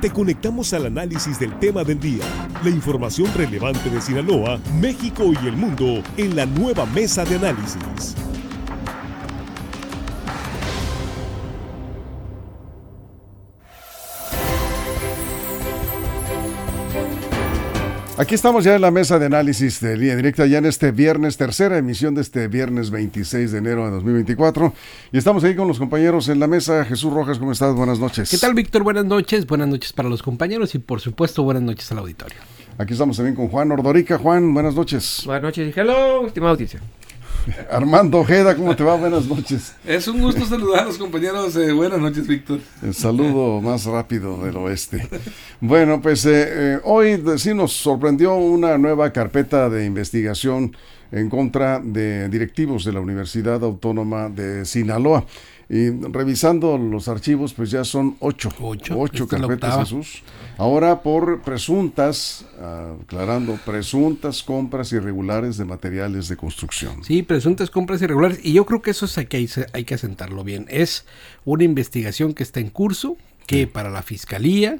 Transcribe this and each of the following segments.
te conectamos al análisis del tema del día, la información relevante de Sinaloa, México y el mundo en la nueva mesa de análisis. Aquí estamos ya en la mesa de análisis de línea directa, ya en este viernes, tercera emisión de este viernes 26 de enero de 2024. Y estamos ahí con los compañeros en la mesa. Jesús Rojas, ¿cómo estás? Buenas noches. ¿Qué tal, Víctor? Buenas noches. Buenas noches para los compañeros y, por supuesto, buenas noches al auditorio. Aquí estamos también con Juan Ordorica. Juan, buenas noches. Buenas noches y hello, estimada audiencia. Armando Ojeda, ¿cómo te va? Buenas noches. Es un gusto saludar a los compañeros. Eh, buenas noches, Víctor. El saludo más rápido del oeste. Bueno, pues eh, eh, hoy sí nos sorprendió una nueva carpeta de investigación en contra de directivos de la Universidad Autónoma de Sinaloa. Y revisando los archivos, pues ya son ocho. Ocho. Ocho carpetas. Jesús. Ahora por presuntas, aclarando, presuntas compras irregulares de materiales de construcción. Sí, presuntas compras irregulares. Y yo creo que eso es hay que, hay que asentarlo bien. Es una investigación que está en curso, que para la fiscalía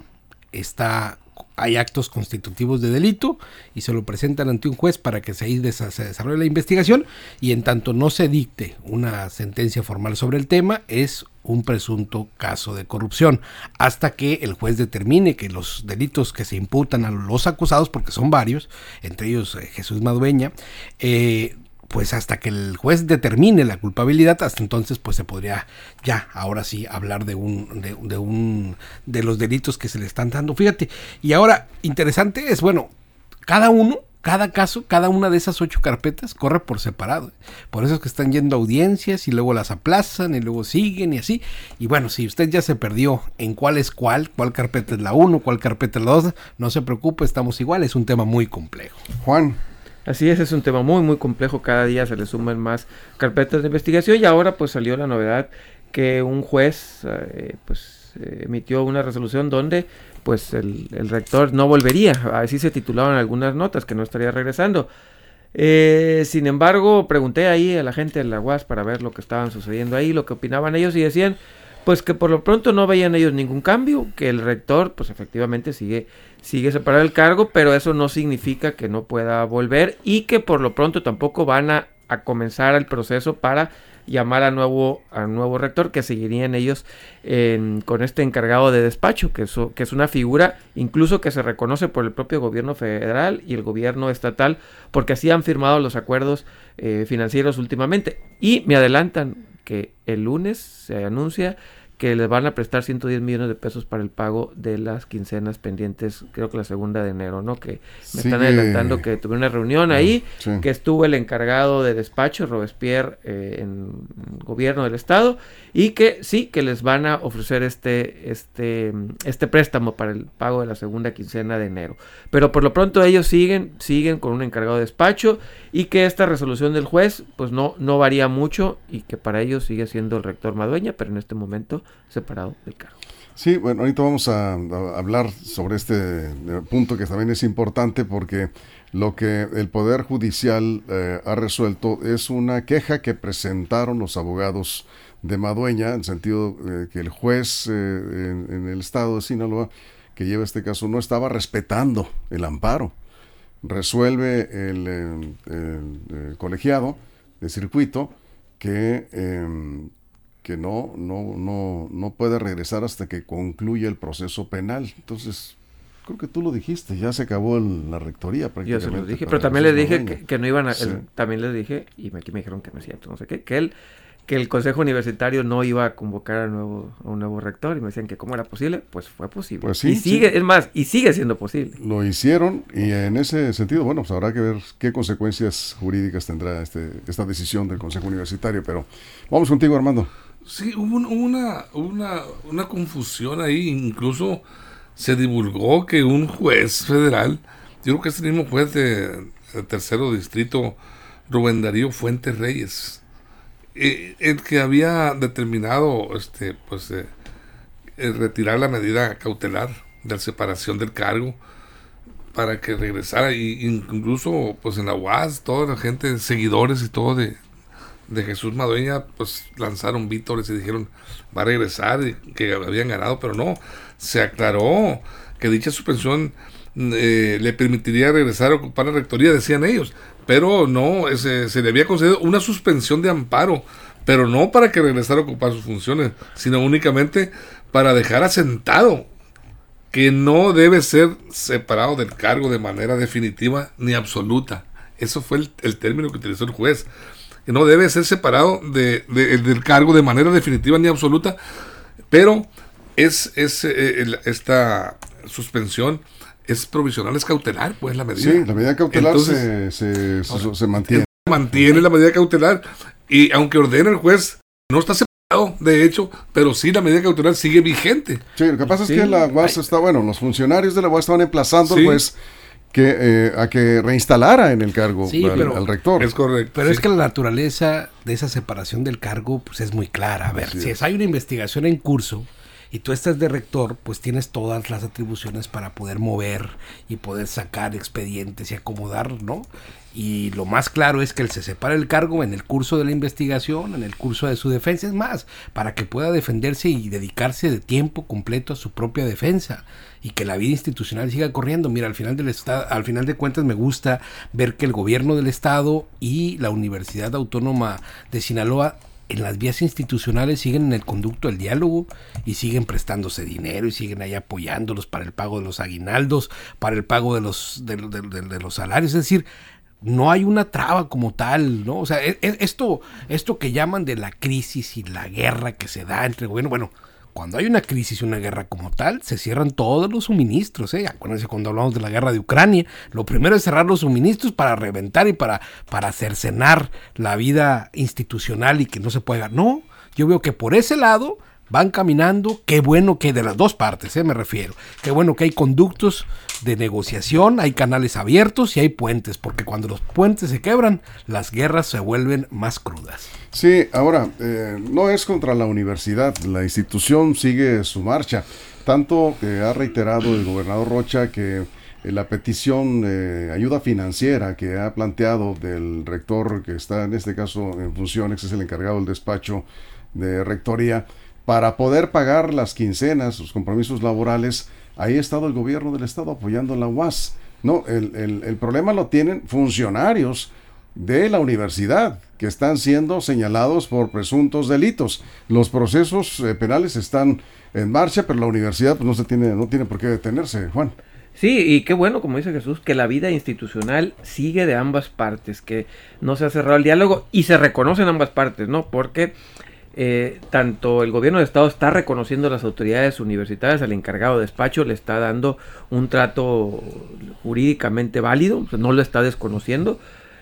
está hay actos constitutivos de delito y se lo presentan ante un juez para que se, desarrolle la investigación y en tanto no se dicte una sentencia formal sobre el tema es un presunto caso de corrupción. Hasta que el juez determine que los delitos que se imputan a los acusados porque son varios entre ellos eh, Jesús Madueña eh, pues hasta que el juez determine la culpabilidad, hasta entonces pues se podría ya, ahora sí, hablar de un, de, de un, de los delitos que se le están dando. Fíjate, y ahora, interesante es, bueno, cada uno, cada caso, cada una de esas ocho carpetas corre por separado. Por eso es que están yendo a audiencias y luego las aplazan y luego siguen y así. Y bueno, si usted ya se perdió en cuál es cuál, cuál carpeta es la uno, cuál carpeta es la dos, no se preocupe, estamos igual, es un tema muy complejo. Juan, Así es, es un tema muy muy complejo, cada día se le suman más carpetas de investigación y ahora pues salió la novedad que un juez eh, pues emitió una resolución donde pues el, el rector no volvería, así se titulaban algunas notas, que no estaría regresando. Eh, sin embargo, pregunté ahí a la gente de la UAS para ver lo que estaban sucediendo ahí, lo que opinaban ellos y decían pues que por lo pronto no veían ellos ningún cambio, que el rector pues efectivamente sigue sigue separado del cargo, pero eso no significa que no pueda volver y que por lo pronto tampoco van a, a comenzar el proceso para llamar a nuevo a nuevo rector que seguirían ellos con este encargado de despacho que, eso- que es una figura incluso que se reconoce por el propio gobierno federal y el gobierno estatal porque así han firmado los acuerdos eh, financieros últimamente. Y me adelantan que el lunes se anuncia que les van a prestar 110 millones de pesos para el pago de las quincenas pendientes, creo que la segunda de enero, ¿no? Que me están adelantando que tuvieron una reunión ahí, sí. que estuvo el encargado de despacho, Robespierre, eh, en gobierno del estado, y que sí, que les van a ofrecer este, este, este préstamo para el pago de la segunda quincena de enero. Pero por lo pronto ellos siguen, siguen con un encargado de despacho, y que esta resolución del juez, pues no, no varía mucho, y que para ellos sigue siendo el rector Madueña, pero en este momento separado del cargo. Sí, bueno, ahorita vamos a, hablar sobre este eh, punto que también es importante porque lo que el Poder Judicial eh, ha resuelto es una queja que presentaron los abogados de Madueña, en sentido eh, que el juez eh, en, el estado de Sinaloa que lleva este caso no estaba respetando el amparo. Resuelve el, colegiado de circuito que em, que no, no, no, no puede regresar hasta que concluya el proceso penal. Entonces, creo que tú lo dijiste, ya se acabó el- la rectoría Yo prácticamente. se los dije, pero también les Jesús dije que, que no iban a... Sí. el- también les dije, y aquí me dijeron que no es cierto, no sé qué, que él que el consejo universitario no iba a convocar a, nuevo, a un nuevo rector y me decían que cómo era posible, pues fue posible. Pues sí, y sigue, sí. es más, y sigue siendo posible. Lo hicieron y en ese sentido, bueno, pues habrá que ver qué consecuencias jurídicas tendrá este, esta decisión del Consejo Universitario. Pero vamos contigo, Armando. Sí, hubo un- una, una, una confusión ahí. Incluso se divulgó que un juez federal, yo creo que es el mismo juez de, de tercero distrito, Rubén Darío Fuentes Reyes, eh, el que había determinado este, pues, eh, eh, retirar la medida cautelar de separación del cargo para que regresara y incluso pues en la UAS toda la gente seguidores y todo de de Jesús Madueña, pues lanzaron vítores y dijeron va a regresar y que habían ganado, pero no, se aclaró que dicha suspensión eh, le permitiría regresar a ocupar la rectoría, decían ellos, pero no, se, le había concedido una suspensión de amparo, pero no para que regresara a ocupar sus funciones, sino únicamente para dejar asentado que no debe ser separado del cargo de manera definitiva ni absoluta. Eso fue el, término que utilizó el juez no debe ser separado de, del cargo de manera definitiva ni absoluta, pero es, es eh, esta suspensión es provisional, es cautelar, pues la medida. Sí, la medida cautelar se, se, se, mantiene. Mantiene la medida cautelar y aunque ordene el juez, no está separado, de hecho, pero sí la medida cautelar sigue vigente. Sí, lo que pasa es que la UAS está, bueno, los funcionarios de la UAS estaban emplazando al juez que, eh, a que reinstalara en el cargo al, rector. Es correcto. Pero es que la naturaleza de esa separación del cargo pues es muy clara. A ver, si hay una investigación en curso y tú estás de rector, pues tienes todas las atribuciones para poder mover y poder sacar expedientes y acomodar, ¿no? Y lo más claro es que él se separa el cargo en el curso de la investigación, en el curso de su defensa, es más, para que pueda defenderse y dedicarse de tiempo completo a su propia defensa y que la vida institucional siga corriendo. Mira, al final del estado, al final de cuentas me gusta ver que el gobierno del estado y la Universidad Autónoma de Sinaloa en las vías institucionales siguen en el conducto del diálogo y siguen prestándose dinero y siguen ahí apoyándolos para el pago de los aguinaldos, para el pago de los, de, los salarios. Es decir, no hay una traba como tal, ¿no? O sea, e, e, esto, esto que llaman de la crisis y la guerra que se da entre gobierno, bueno, cuando hay una crisis y una guerra como tal, se cierran todos los suministros. ¿eh? Acuérdense cuando hablamos de la guerra de Ucrania, lo primero es cerrar los suministros para reventar y para, para cercenar la vida institucional y que no se pueda. No, yo veo que por ese lado van caminando, qué bueno que de las dos partes, ¿eh? me refiero, qué bueno que hay conductos de negociación, hay canales abiertos y hay puentes, porque cuando los puentes se quebran, las guerras se vuelven más crudas. Sí, ahora, eh, no es contra la universidad, la institución sigue su marcha, tanto que ha reiterado el gobernador Rocha que eh, la petición de ayuda financiera que ha planteado del rector que está en este caso en funciones, es el encargado del despacho de rectoría, para poder pagar las quincenas, los compromisos laborales, ahí ha estado el gobierno del estado apoyando la UAS. No, el, problema lo tienen funcionarios de la universidad que están siendo señalados por presuntos delitos. Los procesos eh, penales están en marcha, pero la universidad pues, no se tiene no tiene por qué detenerse, Juan. Sí, y qué bueno, como dice Jesús, que la vida institucional sigue de ambas partes, que no se ha cerrado el diálogo y se reconoce en ambas partes, ¿no? Porque eh, tanto el gobierno de estado está reconociendo a las autoridades universitarias, al encargado de despacho le está dando un trato jurídicamente válido, no lo está desconociendo.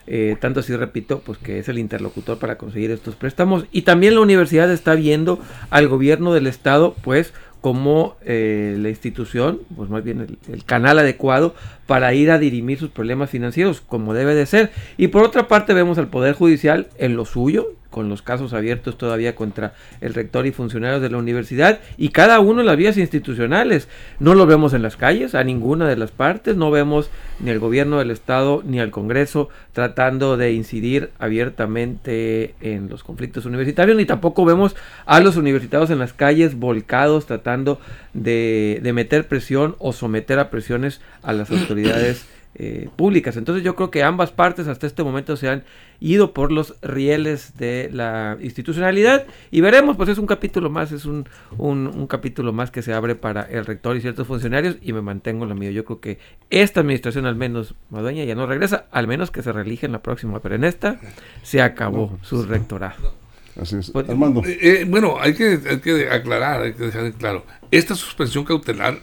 Eh, tanto así repito, pues que es el interlocutor para conseguir estos préstamos. Y también la universidad está viendo al gobierno del estado, pues, como eh, la institución, pues más bien el, el, canal adecuado para ir a dirimir sus problemas financieros, como debe de ser. Y por otra parte vemos al Poder Judicial en lo suyo, con los casos abiertos todavía contra el rector y funcionarios de la universidad y cada uno en las vías institucionales. No lo vemos en las calles, a ninguna de las partes, no vemos ni al gobierno del estado ni al Congreso tratando de incidir abiertamente en los conflictos universitarios, ni tampoco vemos a los universitarios en las calles volcados tratando de, de meter presión o someter a presiones a las autoridades eh, públicas. Entonces yo creo que ambas partes hasta este momento se han ido por los rieles de la institucionalidad y veremos, pues es un capítulo más, es un, un, capítulo más que se abre para el rector y ciertos funcionarios y me mantengo en lo mío. Yo creo que esta administración al menos, Madueña, ya no regresa, al menos que se reelige en la próxima, pero en esta se acabó su rectorado. Así es. Pues, eh, eh, bueno, hay que, hay que aclarar, hay que dejar claro. Esta suspensión cautelar,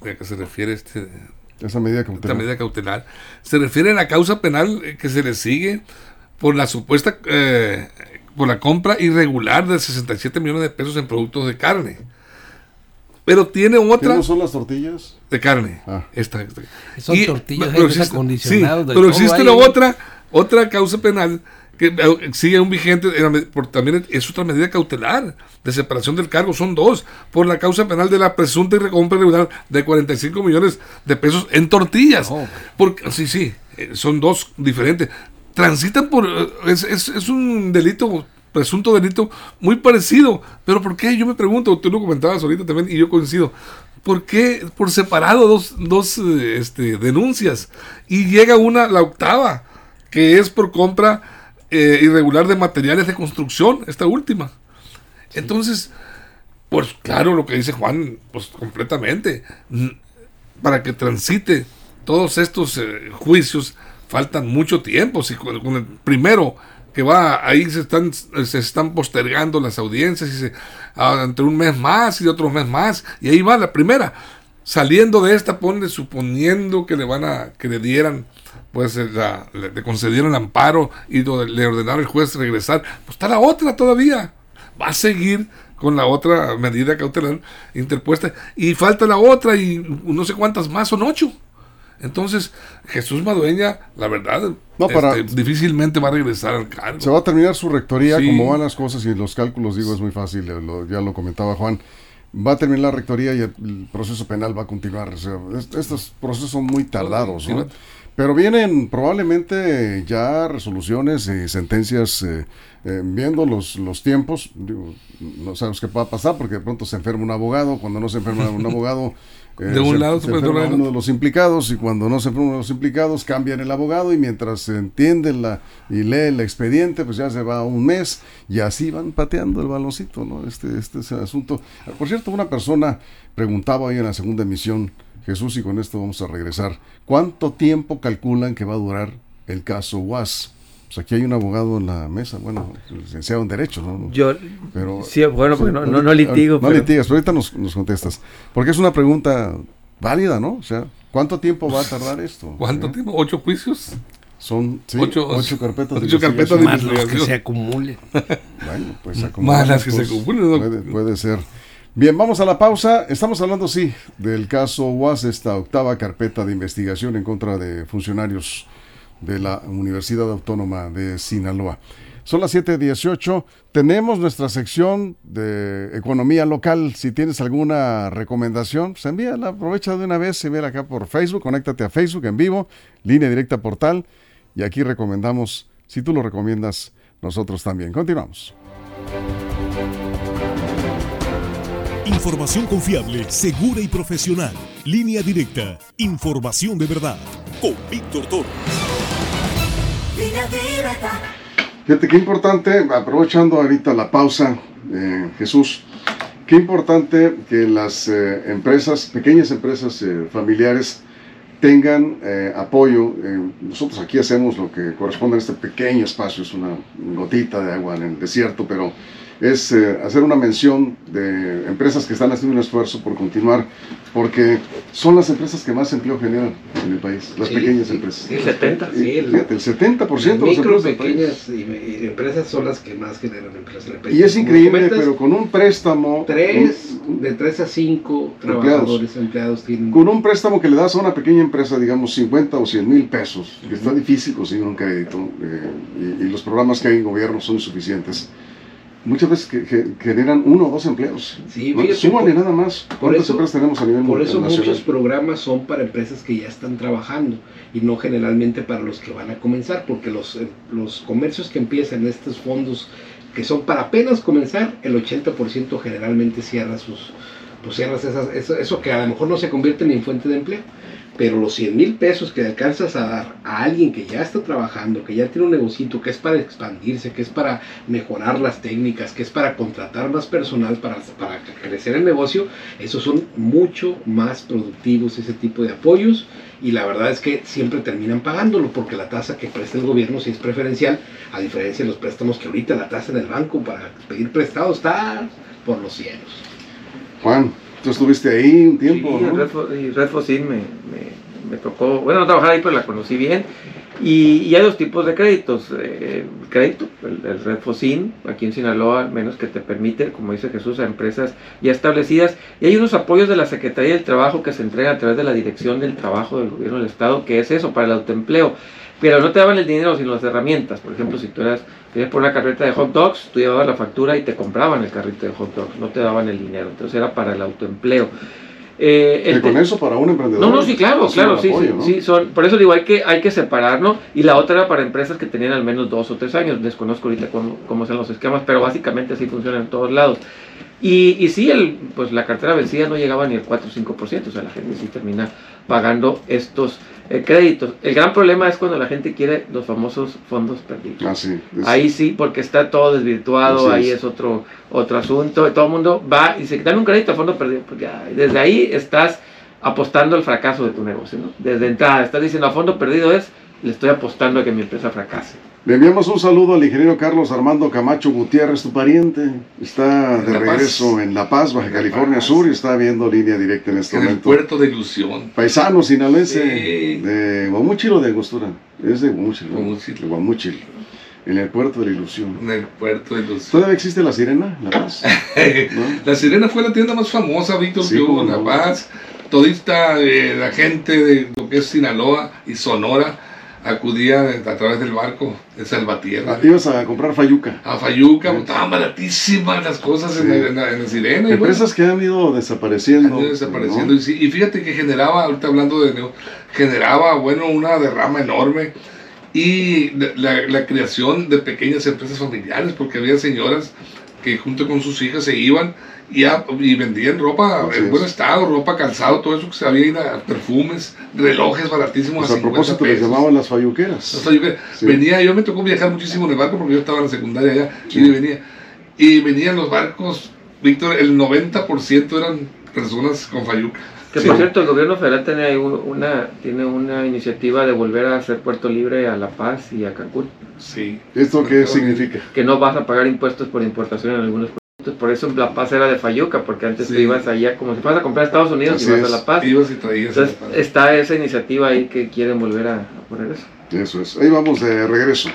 ¿a qué se refiere este esa medida cautelar. medida cautelar. Se refiere a la causa penal eh, que se le sigue por la supuesta, eh, por la compra irregular de 67 millones de pesos en productos de carne. Pero tiene otra. ¿Qué no son las tortillas? De carne. Ah. Esta, Son tortillas pero existe, sí, pero existe la otra, otra causa penal que eh, sigue un vigente, por, también es otra medida cautelar de separación del cargo, son dos, por la causa penal de la presunta irregular de 45 millones de pesos en tortillas. Porque, sí, sí, eh, son dos diferentes. transitan por... eh, Es, es, es un delito, presunto delito muy parecido. Pero ¿por qué? Yo me pregunto, tú lo comentabas ahorita también y yo coincido. ¿Por qué por separado dos, dos eh, este, denuncias? Y llega una, la octava, que es por compra eh, irregular de materiales de construcción, esta última. Entonces, pues claro, lo que dice Juan, pues completamente. Para que transite todos estos eh, juicios, faltan mucho tiempo. Si con, con el primero que va, ahí se están, se están postergando las audiencias y se, ah, entre un mes más y otro mes más, y ahí va la primera. Saliendo de esta, pone suponiendo que le van a, que le dieran, pues eh, la- le, concedieron amparo y lo- le ordenaron al juez regresar, pues está la otra todavía. Va a seguir con la otra medida cautelar interpuesta y falta la otra y no sé cuántas más, son ocho. Entonces, Jesús Madueña, la verdad, No, para- este, difícilmente va a regresar al cargo. Se va a terminar su rectoría, Sí. como van las cosas y los cálculos, digo, es muy fácil, lo- ya lo comentaba Juan. Va a terminar la rectoría y el, proceso penal va a continuar. O sea, est- estos procesos son muy tardados, ¿no? Pero vienen probablemente ya resoluciones y sentencias eh, eh, viendo los, los tiempos. Digo, no sabemos qué va a pasar porque de pronto se enferma un abogado. Cuando no se enferma un abogado, De un se, lado se se enferma uno de los implicados y cuando no se enferma uno de los implicados cambian el abogado y mientras se entiende la, y lee el expediente pues ya se va un mes y así van pateando el baloncito, ¿no? Este, este es el asunto. Por cierto, una persona preguntaba ahí en la segunda emisión, Jesús, y con esto vamos a regresar, ¿cuánto tiempo calculan que va a durar el caso UAS? Pues aquí hay un abogado en la mesa, bueno, licenciado en Derecho, ¿no? Yo, Pero- sí, bueno, porque no, no, no litigo. No pero- litigas, pero ahorita nos, nos contestas. Porque es una pregunta válida, ¿no? O sea, ¿cuánto tiempo va a tardar esto? ¿Cuánto tiempo? ¿Ocho juicios? Son sí, Ocho- ocho, carpetas de ocho carpetas de investigación. Más los que se acumulen. Bueno, pues Más acumular las que se pues, acumulen, ¿no? Puede, puede ser. Bien, vamos a la pausa. Estamos hablando, sí, del caso UAS, esta octava carpeta de investigación en contra de funcionarios de la Universidad Autónoma de Sinaloa. Son las 7.18. Tenemos nuestra sección de economía local. Si tienes alguna recomendación, pues envíala. Aprovecha de una vez, envíala acá por Facebook. Conéctate a Facebook en vivo, línea directa portal. Y aquí recomendamos, si tú lo recomiendas, nosotros también. Continuamos. Información confiable, segura y profesional. Línea directa. Información de verdad. Con Víctor Toro. Fíjate qué importante, aprovechando ahorita la pausa, eh, Jesús, qué importante que las eh, empresas, pequeñas empresas eh, familiares, tengan apoyo. Nosotros aquí hacemos lo que corresponde a este pequeño espacio, es una gotita de agua en el desierto, pero es eh, hacer una mención de empresas que están haciendo un esfuerzo por continuar, porque son las empresas que más empleo generan en el país, las Sí, pequeñas sí, empresas. sí, 70, Y, sí, el- fíjate, el 70% de Las micro, pequeñas y, y empresas son las que más generan empresas en el país. Y es increíble, pero con un préstamo. Tres, un- de 3 a 5 Empleados. trabajadores empleados tienen. con un préstamo que le das a una pequeña empresa, digamos 50 o 100 mil pesos, que está difícil conseguir un crédito, eh, y, y los programas que hay en gobierno son insuficientes, muchas veces que, que- generan uno o dos empleos. Sí, ¿no? Súmale nada más. por ¿Cuántas eso- empresas tenemos a nivel Por eso muchos programas son para empresas que ya están trabajando y no generalmente para los que van a comenzar, porque los, eh, los comercios que empiezan estos fondos que son para apenas comenzar, el 80% generalmente cierra sus, pues cierras esas- eso, eso que a lo mejor no se convierte en fuente de empleo. Pero los 100 mil pesos que alcanzas a dar a alguien que ya está trabajando, que ya tiene un negocito, que es para expandirse, que es para mejorar las técnicas, que es para contratar más personal, para, para crecer el negocio, esos son mucho más productivos ese tipo de apoyos y la verdad es que siempre terminan pagándolo porque la tasa que presta el gobierno sí es preferencial, a diferencia de los préstamos que ahorita la tasa en el banco para pedir prestado está por los cielos. Juan, tú estuviste ahí un tiempo, Sí, ¿no? Y Fossil me, me, me tocó, bueno, no trabajar ahí, pero la conocí bien. Y, y hay dos tipos de créditos. eh, el crédito, el, el Red Fossin, aquí en Sinaloa, al menos que te permite, como dice Jesús, a empresas ya establecidas. Y hay unos apoyos de la Secretaría del Trabajo que se entregan a través de la Dirección del Trabajo del Gobierno del Estado, que es eso, para el autoempleo. Pero no te daban el dinero, sino las herramientas. Por ejemplo, si tú eras, querías por una carreta de hot dogs, tú llevabas la factura y te compraban el carrito de hot dogs, no te daban el dinero. Entonces era para el autoempleo. Eh, Que con eso para un emprendedor. no, no, sí, claro, claro, sí, apoyo, sí, ¿no? sí, son, por eso digo, hay que, hay que separar, ¿no? Y la otra era para empresas que tenían al menos dos o tres años, desconozco ahorita cómo, cómo son los esquemas, pero básicamente así funciona en todos lados. Y, y sí, el, pues la cartera vencida no llegaba ni al 4 o 5%, o sea, la gente sí termina pagando estos eh, créditos. El gran problema es cuando la gente quiere los famosos fondos perdidos. Ah, sí. es- Ahí sí, porque está todo desvirtuado, ahí es. es otro, otro asunto. Todo el mundo va y dice, dame un crédito a fondo perdido. Ya, desde ahí estás apostando al fracaso de tu negocio. ¿no? Desde entrada, estás diciendo a fondo perdido es, le estoy apostando a que mi empresa fracase. Le enviamos un saludo al ingeniero Carlos Armando Camacho Gutiérrez, tu pariente. Está de Paz. regreso en La Paz, Baja California Paz. Sur, y está viendo línea directa en este En el momento. puerto de ilusión. Paisano sinaloense Sí. de Guamúchil o de Angostura. Es de Guamúchil. ¿no? Guamúchil. De Guamúchil. En el puerto de la ilusión. En el puerto de ilusión. ¿Todavía existe la sirena? La Paz. ¿No? La Sirena fue la tienda más famosa, Víctor, Sí, que hubo en La. Paz. Todista eh, la gente de lo que es Sinaloa y Sonora acudía a través del barco de Salvatierra. Ah, Ibas a comprar Fayuca. A Fayuca, estaban baratísimas las cosas en, Sí. en la- en la Sirena. y bueno, Empresas que han ido desapareciendo. han ido desapareciendo. ¿no? Y, sí, y fíjate que generaba, ahorita hablando de generaba, bueno, una derrama enorme y la, la creación de pequeñas empresas familiares, porque había señoras que junto con sus hijas se iban y, a- y vendían ropa Así en es. buen estado, ropa, calzado, todo eso que se había, ido, perfumes, relojes baratísimos Pues a a 50 propósito les llamaban las Fayuqueras. Que- Sí. venía, yo me tocó viajar muchísimo en el barco porque yo estaba en la secundaria allá Sí. y venía. Y venían los barcos, Víctor, el 90% eran personas con Fayuca. Que Sí. por cierto, el gobierno federal tiene una, tiene una iniciativa de volver a hacer Puerto Libre a La Paz y a Cancún. Sí. ¿Esto qué significa? que no vas a pagar impuestos por importación en algunos Por eso La Paz era de Fayuca, porque antes Sí. te ibas allá como si fueras a comprar a Estados Unidos Así y vas es. a La Paz. Ibas y traías. Entonces está esa iniciativa ahí que quieren volver a, a poner eso. Eso es. Ahí vamos de regreso.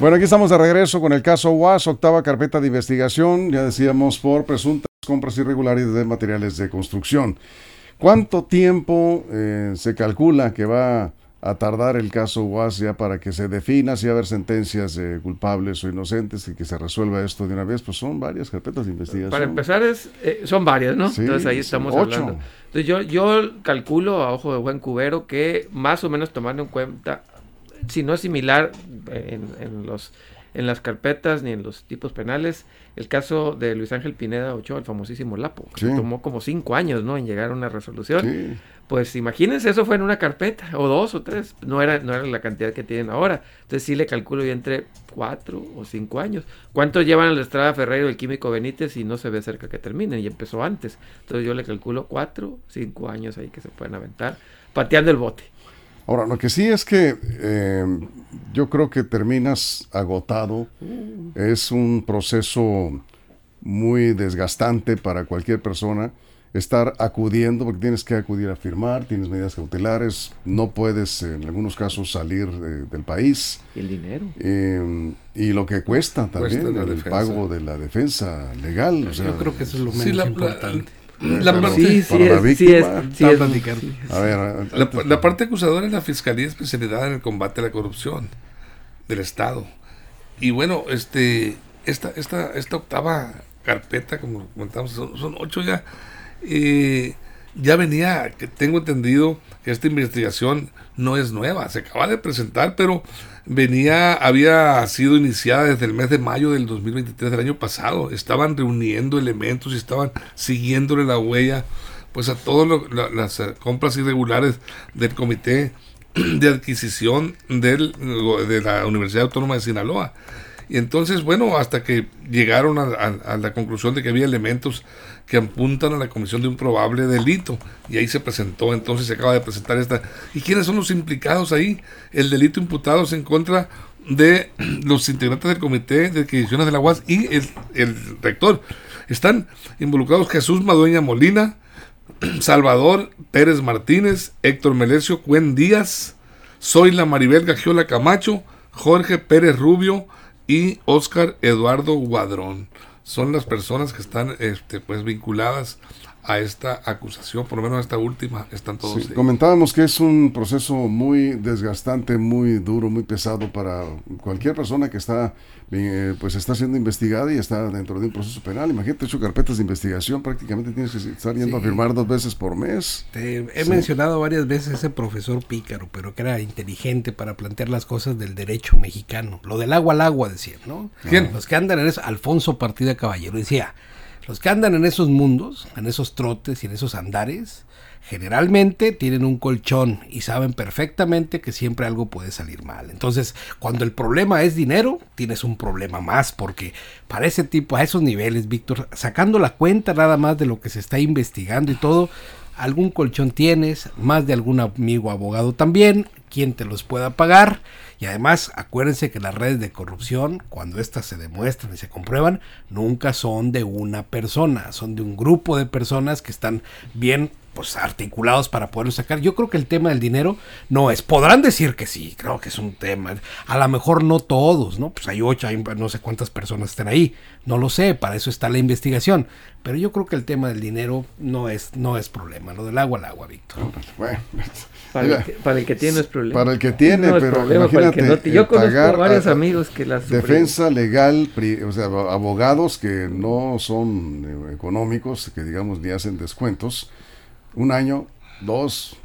Bueno, aquí estamos de regreso con el caso UAS, octava carpeta de investigación, ya decíamos, por presuntas compras irregulares de materiales de construcción. ¿Cuánto tiempo eh, se calcula que va a tardar el caso UAS ya para que se defina si va a haber sentencias de culpables o inocentes y que se resuelva esto de una vez? Pues son varias carpetas de investigación. Para empezar, es, eh, son varias, ¿no? Sí, Entonces ahí estamos ocho. hablando. Entonces yo, yo calculo a ojo de buen cubero que más o menos tomando en cuenta, si no es similar en, en los en las carpetas ni en los tipos penales, el caso de Luis Ángel Pineda Ochoa, el famosísimo Lapo, que tomó como cinco años, ¿no? En llegar a una resolución. Sí. Pues imagínense, eso fue en una carpeta, o dos o tres, no era, no era la cantidad que tienen ahora. Entonces sí le calculo yo entre cuatro o cinco años. ¿Cuánto llevan en la Estrada Ferreiro el Químico Benítez y no se ve cerca que terminen? Y empezó antes. Entonces yo le calculo cuatro, cinco años ahí que se pueden aventar, pateando el bote. Ahora, lo que sí es que eh, yo creo que terminas agotado. Es un proceso muy desgastante para cualquier persona estar acudiendo, porque tienes que acudir a firmar, tienes medidas cautelares, no puedes en algunos casos salir de- del país. Y el dinero. eh, y lo que cuesta también Cuesta el defensa. pago de la defensa legal. o sea, Yo creo que eso es lo menos Sí, la, la, importante. la Pero- parte, Sí, sí para la es, sí es, víctima, sí Estaba es- platicando. A ver, la, la parte acusadora es la Fiscalía especializada en el combate a la corrupción del Estado. Y bueno, este esta, esta, esta octava carpeta, como comentamos, son, son ocho ya, eh, ya venía, que tengo entendido que esta investigación no es nueva, se acaba de presentar, pero venía, había sido iniciada desde el mes de mayo del 2023 del año pasado. Estaban reuniendo elementos y estaban siguiéndole la huella pues a todas las eh, compras irregulares del comité de adquisición del, de la Universidad Autónoma de Sinaloa. Y entonces, bueno, hasta que llegaron a, la conclusión de que había elementos que apuntan a la comisión de un probable delito. Y ahí se presentó, entonces se acaba de presentar esta. ¿Y quiénes son los implicados ahí? El delito imputado es en contra de los integrantes del comité de adquisiciones de la UAS y el, el rector. Están involucrados Jesús Madueña Molina, Salvador Pérez Martínez, Héctor Melesio Cuen Díaz, Zoila Maribel Gagiola Camacho, Jorge Pérez Rubio y Óscar Eduardo Guadrón. Son las personas que están este, pues, vinculadas a esta acusación, por lo menos a esta última, están todos. Sí, comentábamos que es un proceso muy desgastante, muy duro, muy pesado para cualquier persona que está pues está siendo investigada y está dentro de un proceso penal. Imagínate, hecho carpetas de investigación, prácticamente tienes que estar yendo a firmar dos veces por mes. Te he Sí. mencionado varias veces ese profesor pícaro, pero que era inteligente para plantear las cosas del derecho mexicano. Lo del agua al agua, decía, ¿no? ¿Quién? Los que andan en eso, Alfonso Partida Caballero, decía, los que andan en esos mundos, en esos trotes y en esos andares, generalmente tienen un colchón y saben perfectamente que siempre algo puede salir mal. Entonces, cuando el problema es dinero, tienes un problema más, porque para ese tipo, a esos niveles, Víctor, sacando la cuenta nada más de lo que se está investigando y todo, algún colchón tienes, más de algún amigo abogado también, quien te los pueda pagar. Y además, acuérdense que las redes de corrupción, cuando éstas se demuestran y se comprueban, nunca son de una persona, son de un grupo de personas que están bien pues articulados para poderlo sacar. Yo creo que el tema del dinero no es. Podrán decir que sí, creo que es un tema. A lo mejor no todos, ¿no? Pues hay ocho, hay no sé cuántas personas están ahí. No lo sé, para eso está la investigación. Pero yo creo que el tema del dinero no es, no es problema. Lo del agua al agua, Víctor. Bueno, Para, mira, el que, para el que tiene no es problema. para el que tiene, No pero problema para el que imagínate, no- Yo eh, conozco pagar a varios a- amigos que las defensa legal, pri- o sea, abo- abogados que no son eh, económicos, que digamos ni hacen descuentos, un año, dos,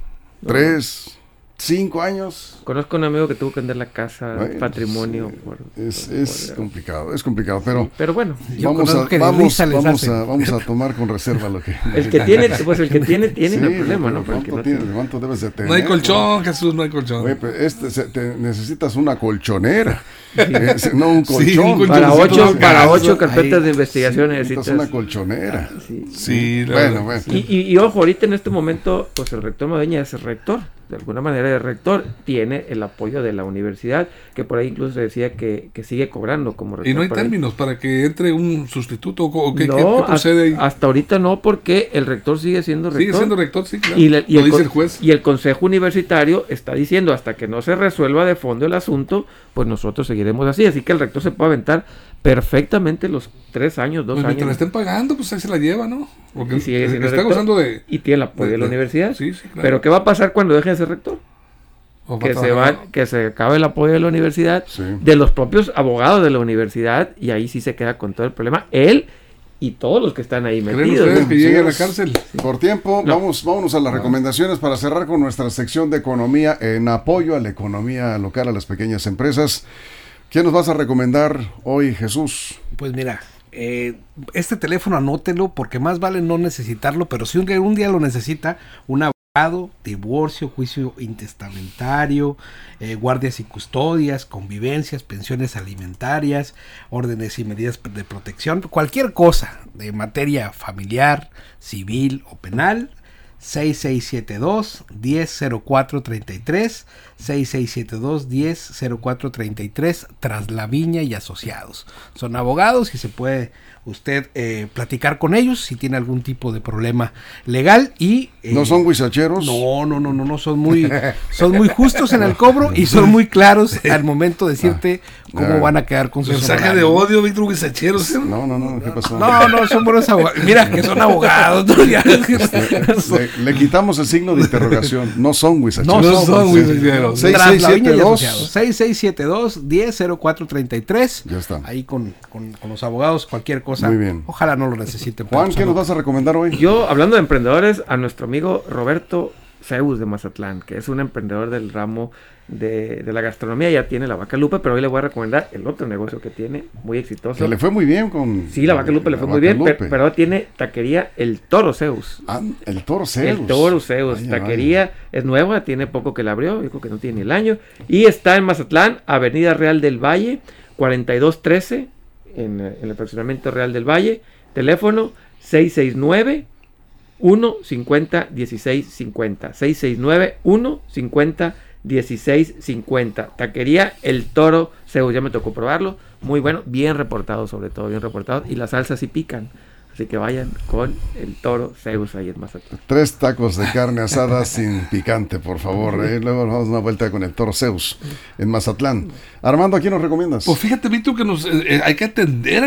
tres, cinco años. Conozco a un amigo que tuvo que vender la casa, Bueno, patrimonio. sí, por- es, por- es por- complicado, es complicado, pero Pero bueno, Yo vamos, a, vamos, vamos, a, vamos a tomar con reserva lo que... el que tiene, pues el que tiene, tiene Sí, no hay problema, ¿no? ¿cuánto, no tienes? tiene- ¿Cuánto debes de tener? No hay colchón, Jesús, no hay colchón. Oye, este, se- te- necesitas una colchonera, no un Sí, colchón. un colchón. Para ocho, para ocho carpetas Ahí, de investigación Necesitas necesitas. una colchonera. Sí. Bueno, bueno. Y, y- y ojo, ahorita en este momento, pues el rector Madeña es el rector. De alguna manera el rector tiene el apoyo de la universidad, que por ahí incluso se decía que, que sigue cobrando como rector. Y no hay ahí. términos para que entre un sustituto o qué, qué- no, qué hasta, procede ahí. hasta ahorita no, porque el rector sigue siendo rector. Sigue siendo rector, sí, claro. Y, le- y Lo el, dice el juez. y el Consejo Universitario está diciendo hasta que no se resuelva de fondo el asunto, pues nosotros seguiremos así. Así que el rector se puede aventar perfectamente los tres años, dos Pues mientras le años. estén pagando, pues ahí se la lleva, ¿no? Porque Y sigue siendo está rector. gozando de... Y tiene el apoyo de, la de- universidad. sí, sí, claro. Pero ¿qué va a pasar cuando deje de ser rector? que se va, que se acabe el apoyo de la universidad, Sí. de los propios abogados de la universidad, y ahí sí se queda con todo el problema, él y todos los que están ahí ¿Creen metidos. ustedes que llegue a la cárcel? Por tiempo, No. vamos, vámonos a las recomendaciones para cerrar con nuestra sección de economía en apoyo a la economía local, a las pequeñas empresas. ¿Qué nos vas a recomendar hoy, Jesús? Pues mira, eh, este teléfono anótelo porque más vale no necesitarlo, pero si un día, lo necesita, un abogado, divorcio, juicio intestamentario, eh, guardias y custodias, convivencias, pensiones alimentarias, órdenes y medidas de protección, cualquier cosa de materia familiar, civil o penal, 6672 100433 6672 100433 tras la viña y asociados. Son abogados y se puede usted eh, platicar con ellos si tiene algún tipo de problema legal y eh, ¿No son huizacheros? no, no, no, no, no, son muy, son muy justos en el cobro y son muy claros al momento de decirte cómo Ah. van a quedar con sus Mensaje de odio, Víctor Guisacheros. No, no, no, ¿qué pasó? No, no, son buenos abogados. Mira que son abogados. Le, le quitamos el signo de interrogación. No son huizacheros. No son huizacheros. Seis, Tras seis, la viña siete, y dos. asociados. 6672 100433 Ya está. Ahí con, con, con los abogados, cualquier cosa. Muy bien. Ojalá no lo necesiten. Juan, pero ¿qué nos vas a recomendar hoy? Yo, hablando de emprendedores, a nuestro amigo Roberto Zeus de Mazatlán, que es un emprendedor del ramo de, de la gastronomía, ya tiene la Vaca Lupe, pero hoy le voy a recomendar el otro negocio que tiene, muy exitoso. Que le fue muy bien con. Sí, la Vaca Lupe le fue muy bien, Vaca pero, tiene taquería El Toro Zeus. Ah, el toro Zeus. El Toro Zeus, Vaya, taquería, es nueva, tiene poco que la abrió, yo creo que no tiene ni el año. Y está en Mazatlán, Avenida Real del Valle, 4213, en, en el fraccionamiento Real del Valle. Teléfono 669 150 1650. 669 150 1650. Taquería El Toro Zeus, ya me tocó probarlo. Muy bueno, bien reportado sobre todo, bien reportado. Y las salsas sí pican. Así que vayan con el Toro Zeus ahí en Mazatlán. Tres tacos de carne asada sin picante, por favor. ¿eh? Luego nos damos una vuelta con el toro Zeus en Mazatlán. Armando, ¿a quién nos recomiendas? Pues fíjate, Víctor, que nos, eh, eh, hay que atender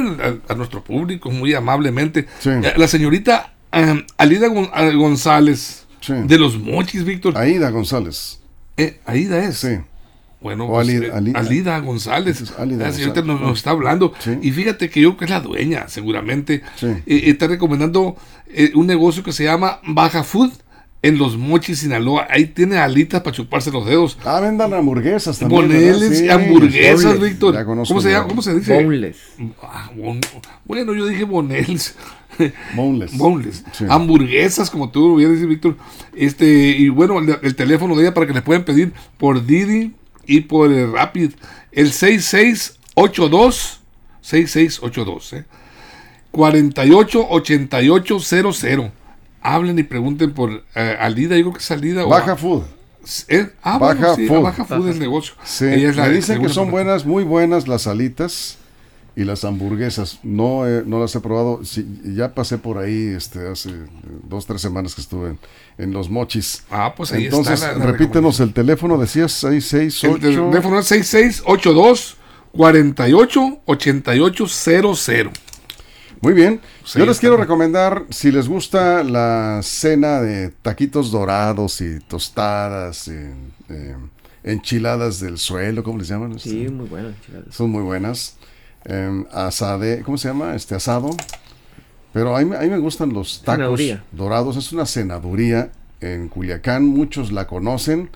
a, nuestro público muy amablemente. Sí. Eh, La señorita eh, Alida Gon- a- González, Sí. de los mochis, Víctor. Aida González. Eh, Aida es. Sí. Bueno, pues, Alida- eh, Alida. Alida González. Es Alida la señorita González. nos, nos está hablando. Sí. Y fíjate que yo creo que es la dueña, seguramente. Sí. Eh, está recomendando eh, un negocio que se llama Baja Food en Los Mochis, Sinaloa. Ahí tiene alitas para chuparse los dedos. Ah, vendan hamburguesas también. Boneles, ¿verdad? Sí. hamburguesas. Víctor. ¿Cómo se dice? Boneless. Ah, bon- bueno, yo dije boneless. Boneless. Boneless. Sí. Hamburguesas, como tú hubieras dicho, Víctor. Este, y bueno, el, el teléfono de ella para que les puedan pedir por Didi y por el Rapid. El 6682 6682, ¿eh? 488800. Hablen y pregunten por eh, Alida, yo creo que es Alida. o- Baja Food. ¿Eh? Ah, Baja bueno, sí, Food. Baja Food es negocio. Sí, Ella es la- me dicen que son buenas, muy buenas las alitas y las hamburguesas. No, eh, no las he probado. Sí, ya pasé por ahí este, hace eh, dos, tres semanas que estuve en, en Los Mochis. Ah, pues ahí Entonces, está. la- la repítenos el teléfono, decías 668. El teléfono es 6682 48 8800. Muy bien. Sí, Yo les quiero bien. recomendar, si les gusta la cena de taquitos dorados y tostadas, y, eh, enchiladas del suelo, ¿cómo les llaman? Sí, Este, muy buenas. Son muy buenas. Eh, asade, ¿cómo se llama? Este asado. Pero a mí, a mí me gustan los tacos Cenaduría. dorados. Es una cenaduría en Culiacán. Muchos la conocen.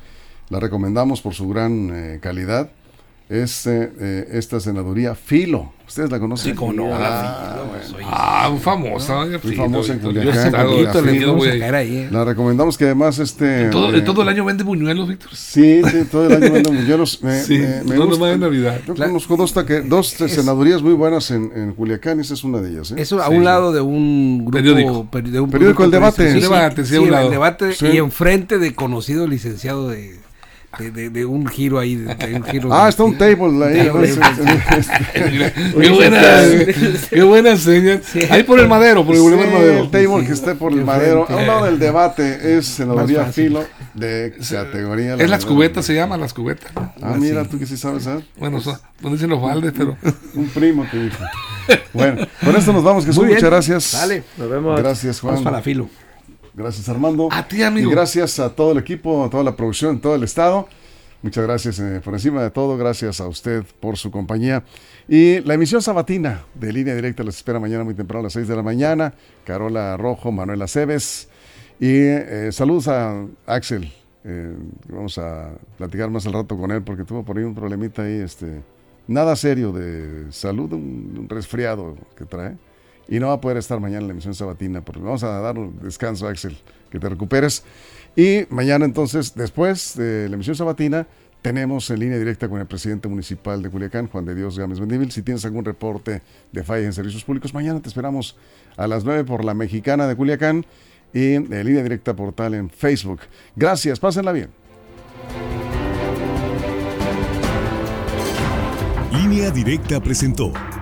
La recomendamos por su gran eh, calidad. Es eh, eh, esta cenaduría Filo. ¿Ustedes la conocen? Sí, como no, Ah, Filo, bueno. soy- Ah, muy famosa. Muy famosa en Yo Culiacán, ahí, ¿eh? La recomendamos que además este... Todo, eh, todo el año vende buñuelos, Víctor. Sí, sí, todo el año vendo buñuelos. Me, Sí, me- me no gusta. en Navidad. Yo conozco dos, taque- dos cenadurías muy buenas en, en Culiacán, esa es una de ellas. ¿eh? Eso a Sí, un lado de un grupo Periódico. peri- de un Periódico El Debate. Sí, Debate, sí, a sí, un lado. el debate Sí. y enfrente de conocido licenciado de, de, de- de un giro ahí, de, de un giro Ah, de- está un table ahí. Qué buena, qué buena señal. Ahí por el madero, por el Sí, Madero. el table que esté por el madero. A un lado del debate es fácil. filo de categoría. Es las cubetas, se llama las cubetas. Ah, mira, tú que sí sabes, ¿eh? Bueno, son, no dicen los baldes, pero. Un primo te dijo. Bueno, con esto nos vamos, Jesús. Muchas gracias. Dale. Nos vemos. Gracias, Vamos Juan. para filo. Gracias, Armando. A ti, amigo. Y gracias a todo el equipo, a toda la producción, todo el estado. Muchas gracias eh, por encima de todo. Gracias a usted por su compañía. Y la emisión sabatina de línea directa les espera mañana muy temprano a las 6 de la mañana. Carola Rojo, Manuela Cebes. Y eh, saludos a Axel. Eh, vamos a platicar más al rato con él porque tuvo por ahí un problemita ahí. Este, nada serio de salud, un, un resfriado que trae. Y no va a poder estar mañana en la emisión sabatina porque vamos a dar un descanso, Axel, que te recuperes. Y mañana entonces, después de la emisión sabatina, tenemos en línea directa con el presidente municipal de Culiacán, Juan de Dios Gámez Mendívil. Si tienes algún reporte de fallas en servicios públicos, mañana te esperamos a las 9 por la mexicana de Culiacán y en línea directa portal en Facebook. Gracias, pásenla bien. Línea Directa presentó